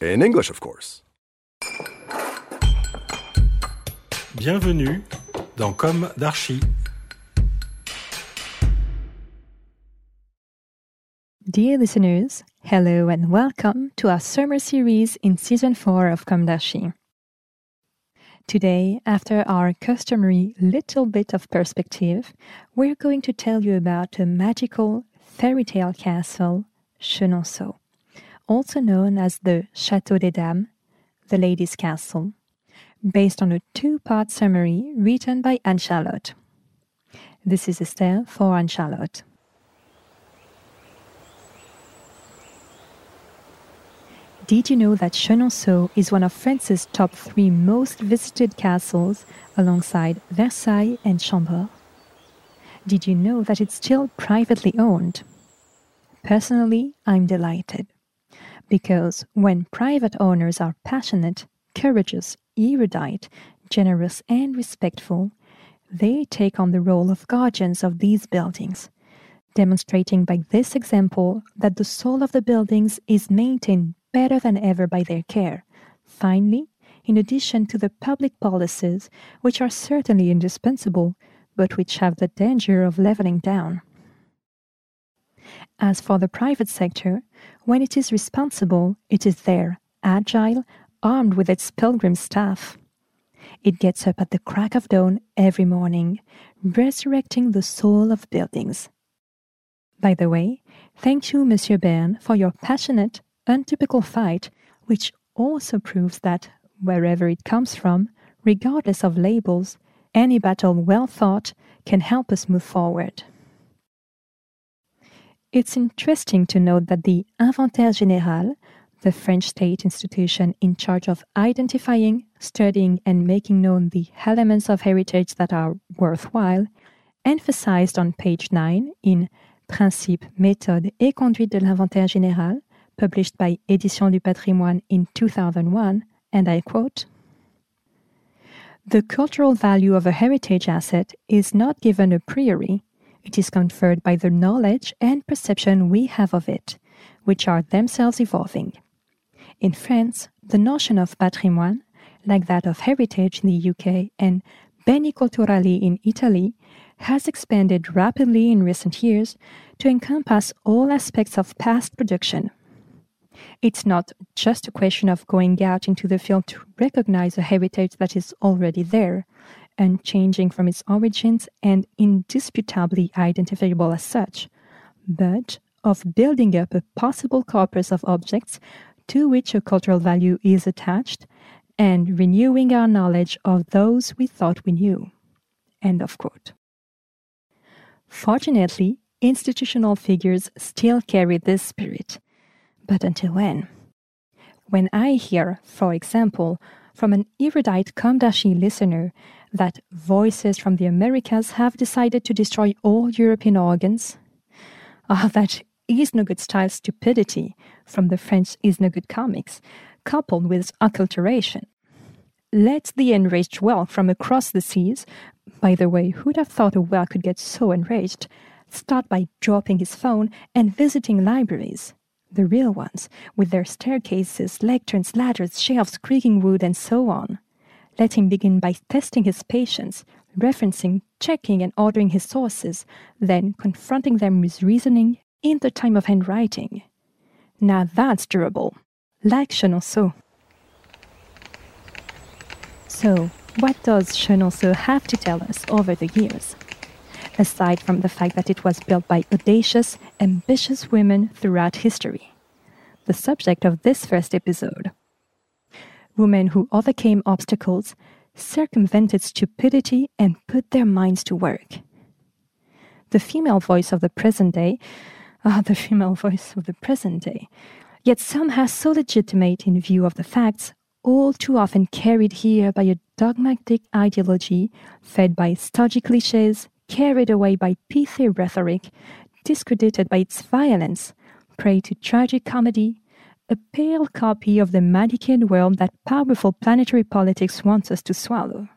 In English, of course. Bienvenue dans Comme d'Archi. Dear listeners, hello and welcome to our summer series in season 4 of Comme d'Archi. Today, after our customary little bit of perspective, we're going to tell you about a magical fairy tale castle, Chenonceau, also known as the Château des Dames, the Ladies' Castle, based on a two part summary written by Anne Charlotte. This is Estelle for Anne Charlotte. Did you know that Chenonceau is one of France's top three most visited castles alongside Versailles and Chambord? Did you know that it's still privately owned? Personally, I'm delighted. Because when private owners are passionate, courageous, erudite, generous, and respectful, they take on the role of guardians of these buildings, demonstrating by this example that the soul of the buildings is maintained better than ever by their care. Finally, in addition to the public policies, which are certainly indispensable, but which have the danger of leveling down. As for the private sector, when it is responsible, it is there, agile, armed with its pilgrim staff. It gets up at the crack of dawn every morning, resurrecting the soul of buildings. By the way, thank you, Monsieur Bern, for your passionate, untypical fight, which also proves that, wherever it comes from, regardless of labels, any battle well fought can help us move forward. It's interesting to note that the Inventaire Général, the French state institution in charge of identifying, studying, and making known the elements of heritage that are worthwhile, emphasized on page 9 in Principes, méthodes et conduite de l'Inventaire Général, published by Éditions du Patrimoine in 2001, and I quote The cultural value of a heritage asset is not given a priori, it is conferred by the knowledge and perception we have of it, which are themselves evolving. In France, the notion of patrimoine, like that of heritage in the UK and beni culturali in Italy, has expanded rapidly in recent years to encompass all aspects of past production. It's not just a question of going out into the field to recognize a heritage that is already there, unchanging from its origins and indisputably identifiable as such, but of building up a possible corpus of objects to which a cultural value is attached and renewing our knowledge of those we thought we knew. End of quote. Fortunately, institutional figures still carry this spirit. But until when? When I hear, for example, from an erudite Comme d'Archi listener that voices from the Americas have decided to destroy all European organs, ah, that is no good style stupidity from the French is no good comics, coupled with acculturation. Let the enraged whale from across the seas, by the way, who'd have thought a whale could get so enraged, start by dropping his phone and visiting libraries. The real ones, with their staircases, lecterns, ladders, shelves, creaking wood, and so on. Let him begin by testing his patience, referencing, checking, and ordering his sources, then confronting them with reasoning in the time of handwriting. Now that's durable, like Chenonceau. So, what does Chenonceau have to tell us over the years? Aside from the fact that it was built by audacious, ambitious women throughout history. The subject of this first episode. Women who overcame obstacles, circumvented stupidity, and put their minds to work. The female voice of the present day, ah, the female voice of the present day, yet somehow so legitimate in view of the facts, all too often carried here by a dogmatic ideology fed by stodgy cliches, carried away by pithy rhetoric, discredited by its violence, prey to tragic comedy, a pale copy of the Manichaean world that powerful planetary politics wants us to swallow.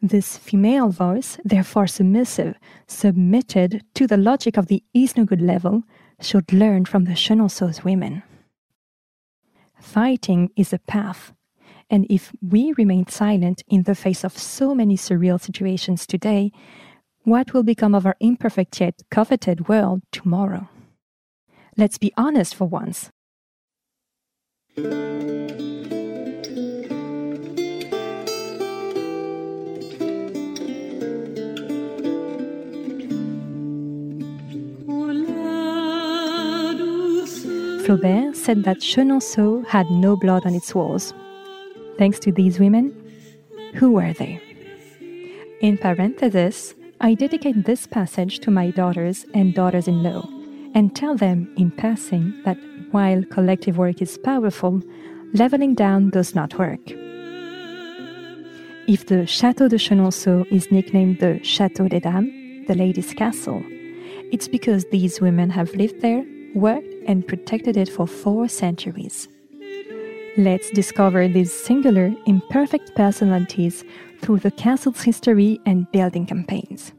This female voice, therefore submissive, submitted to the logic of the is no good level, should learn from the Chenonceau's women. Fighting is a path, and if we remain silent in the face of so many surreal situations today, what will become of our imperfect yet coveted world tomorrow? Let's be honest for once. Flaubert said that Chenonceau had no blood on its walls. Thanks to these women, who were they? In parenthesis, I dedicate this passage to my daughters and daughters in law and tell them in passing that while collective work is powerful, leveling down does not work. If the Château de Chenonceau is nicknamed the Château des Dames, the ladies' castle, it's because these women have lived there, worked, and protected it for four centuries. Let's discover these singular, imperfect personalities through the castle's history and building campaigns.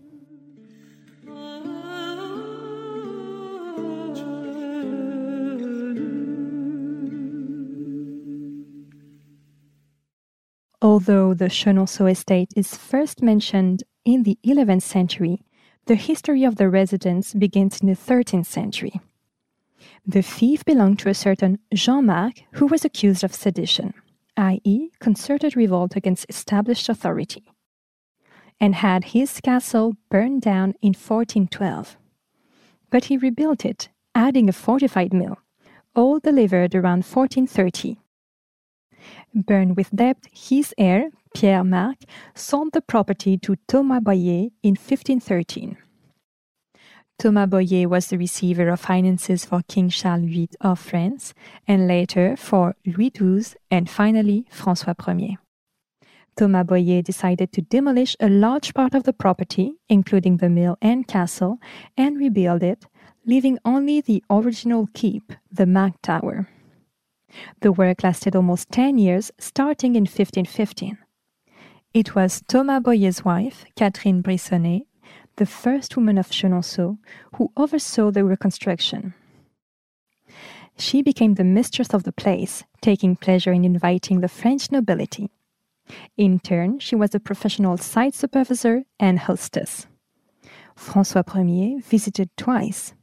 Although the Chenonceau estate is first mentioned in the 11th century, the history of the residence begins in the 13th century. The fief belonged to a certain Jean Marques who was accused of sedition, i.e., concerted revolt against established authority, and had his castle burned down in 1412. But he rebuilt it, adding a fortified mill, all delivered around 1430. Burned with debt, his heir, Pierre Marques, sold the property to Thomas Bohier in 1513. Thomas Bohier was the receiver of finances for King Charles VIII of France, and later for Louis XII and finally François Ier. Thomas Bohier decided to demolish a large part of the property, including the mill and castle, and rebuild it, leaving only the original keep, the Marques Tower. The work lasted almost 10 years, starting in 1515. It was Thomas Bohier's wife, Catherine Briçonnet, the first woman of Chenonceau, who oversaw the reconstruction. She became the mistress of the place, taking pleasure in inviting the French nobility. In turn, she was a professional site supervisor and hostess. François Ier visited twice,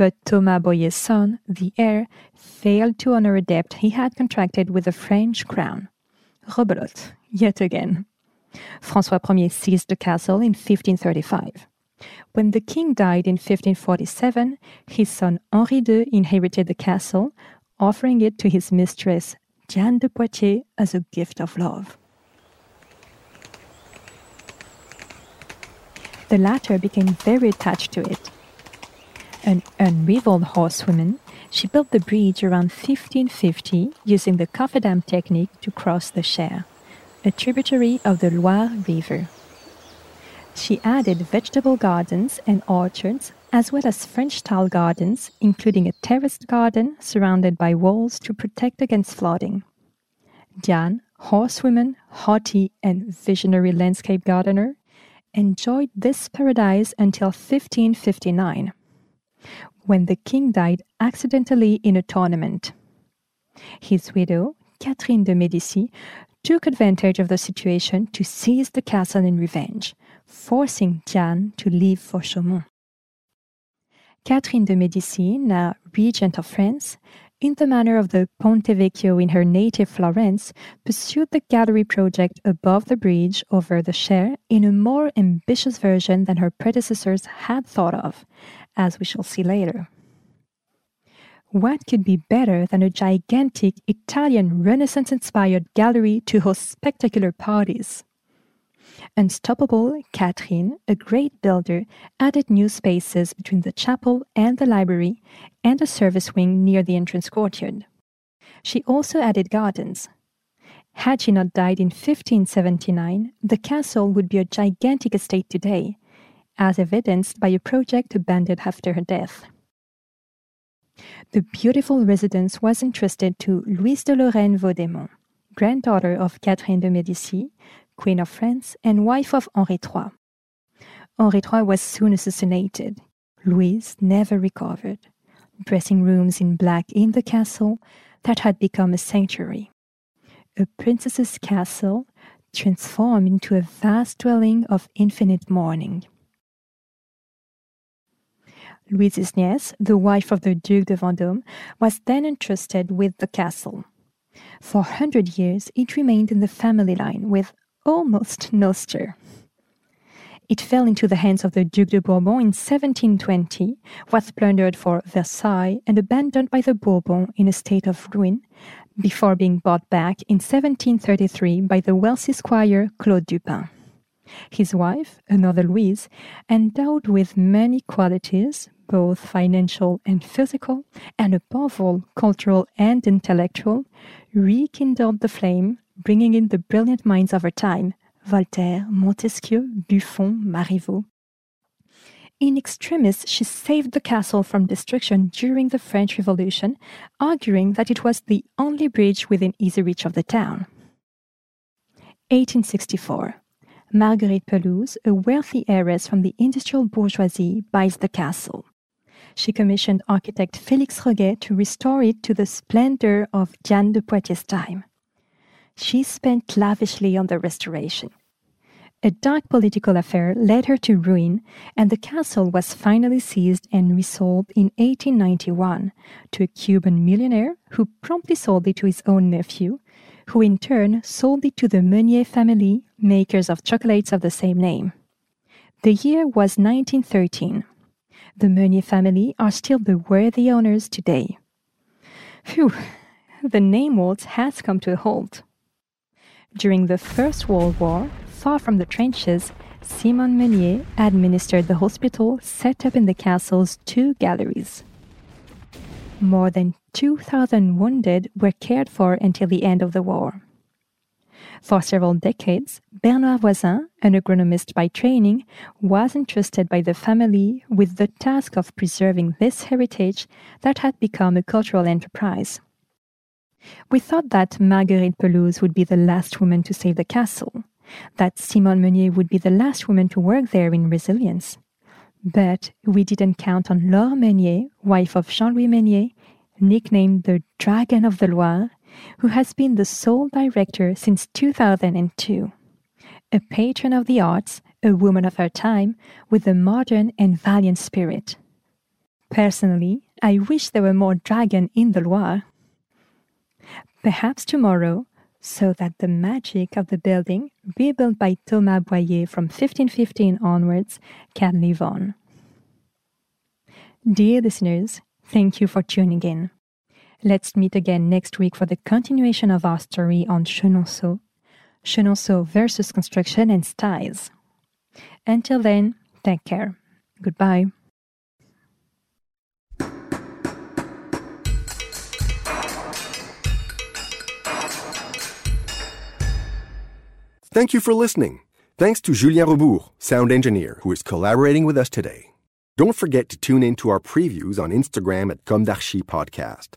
but Thomas Bohier's son, the heir, failed to honor a debt he had contracted with the French crown. Rebelote, yet again. François Ier seized the castle in 1535. When the king died in 1547, his son Henri II inherited the castle, offering it to his mistress, Diane de Poitiers, as a gift of love. The latter became very attached to it. An unrivaled horsewoman, she built the bridge around 1550 using the cofferdam technique to cross the Cher a tributary of the Loire River. She added vegetable gardens and orchards, as well as French style gardens, including a terraced garden surrounded by walls to protect against flooding. Diane, horsewoman, haughty, and visionary landscape gardener, enjoyed this paradise until 1559, when the king died accidentally in a tournament. His widow, Catherine de Medici, took advantage of the situation to seize the castle in revenge, forcing Diane to leave for Chaumont. Catherine de Medici, now regent of France, in the manner of the Ponte Vecchio in her native Florence, pursued the gallery project above the bridge over the Cher in a more ambitious version than her predecessors had thought of, as we shall see later. What could be better than a gigantic Italian Renaissance inspired gallery to host spectacular parties? Unstoppable, Catherine, a great builder, added new spaces between the chapel and the library and a service wing near the entrance courtyard. She also added gardens. Had she not died in 1579, the castle would be a gigantic estate today, as evidenced by a project abandoned after her death. The beautiful residence was entrusted to Louise de Lorraine Vaudémont, granddaughter of Catherine de Medici, Queen of France and wife of Henri III. Henri III was soon assassinated. Louise never recovered. Dressing rooms in black in the castle that had become a sanctuary. A princess's castle transformed into a vast dwelling of infinite mourning. Louise's niece, the wife of the Duc de Vendôme, was then entrusted with the castle. For a hundred years, it remained in the family line with almost no stir. It fell into the hands of the Duc de Bourbon in 1720, was plundered for Versailles, and abandoned by the Bourbons in a state of ruin, before being bought back in 1733 by the wealthy squire Claude Dupin. His wife, another Louise, endowed with many qualities, both financial and physical, and above all, cultural and intellectual, rekindled the flame, bringing in the brilliant minds of her time Voltaire, Montesquieu, Buffon, Marivaux. In extremis, she saved the castle from destruction during the French Revolution, arguing that it was the only bridge within easy reach of the town. 1864. Marguerite Pelouse, a wealthy heiress from the industrial bourgeoisie, buys the castle. She commissioned architect Félix Roguet to restore it to the splendor of Diane de Poitiers' time. She spent lavishly on the restoration. A dark political affair led her to ruin, and the castle was finally seized and resold in 1891 to a Cuban millionaire who promptly sold it to his own nephew, who in turn sold it to the Menier family, makers of chocolates of the same name. The year was 1913. The Menier family are still the worthy owners today. Phew, the name waltz has come to a halt. During the First World War, far from the trenches, Simon Menier administered the hospital set up in the castle's two galleries. More than 2,000 wounded were cared for until the end of the war. For several decades, Bernard Voisin, an agronomist by training, was entrusted by the family with the task of preserving this heritage that had become a cultural enterprise. We thought that Marguerite Pelouse would be the last woman to save the castle, that Simone Menier would be the last woman to work there in resilience. But we didn't count on Laure Menier, wife of Jean Louis Menier, nicknamed the Dragon of the Loire, who has been the sole director since 2002. A patron of the arts, a woman of her time, with a modern and valiant spirit. Personally, I wish there were more dragon in the Loire. Perhaps tomorrow, so that the magic of the building, rebuilt by Thomas Bohier from 1515 onwards, can live on. Dear listeners, thank you for tuning in. Let's meet again next week for the continuation of our story on Chenonceau, Chenonceau versus construction and styles. Until then, take care. Goodbye. Thank you for listening. Thanks to Julien Rebours, sound engineer, who is collaborating with us today. Don't forget to tune in to our previews on Instagram at Comme d'Archi Podcast.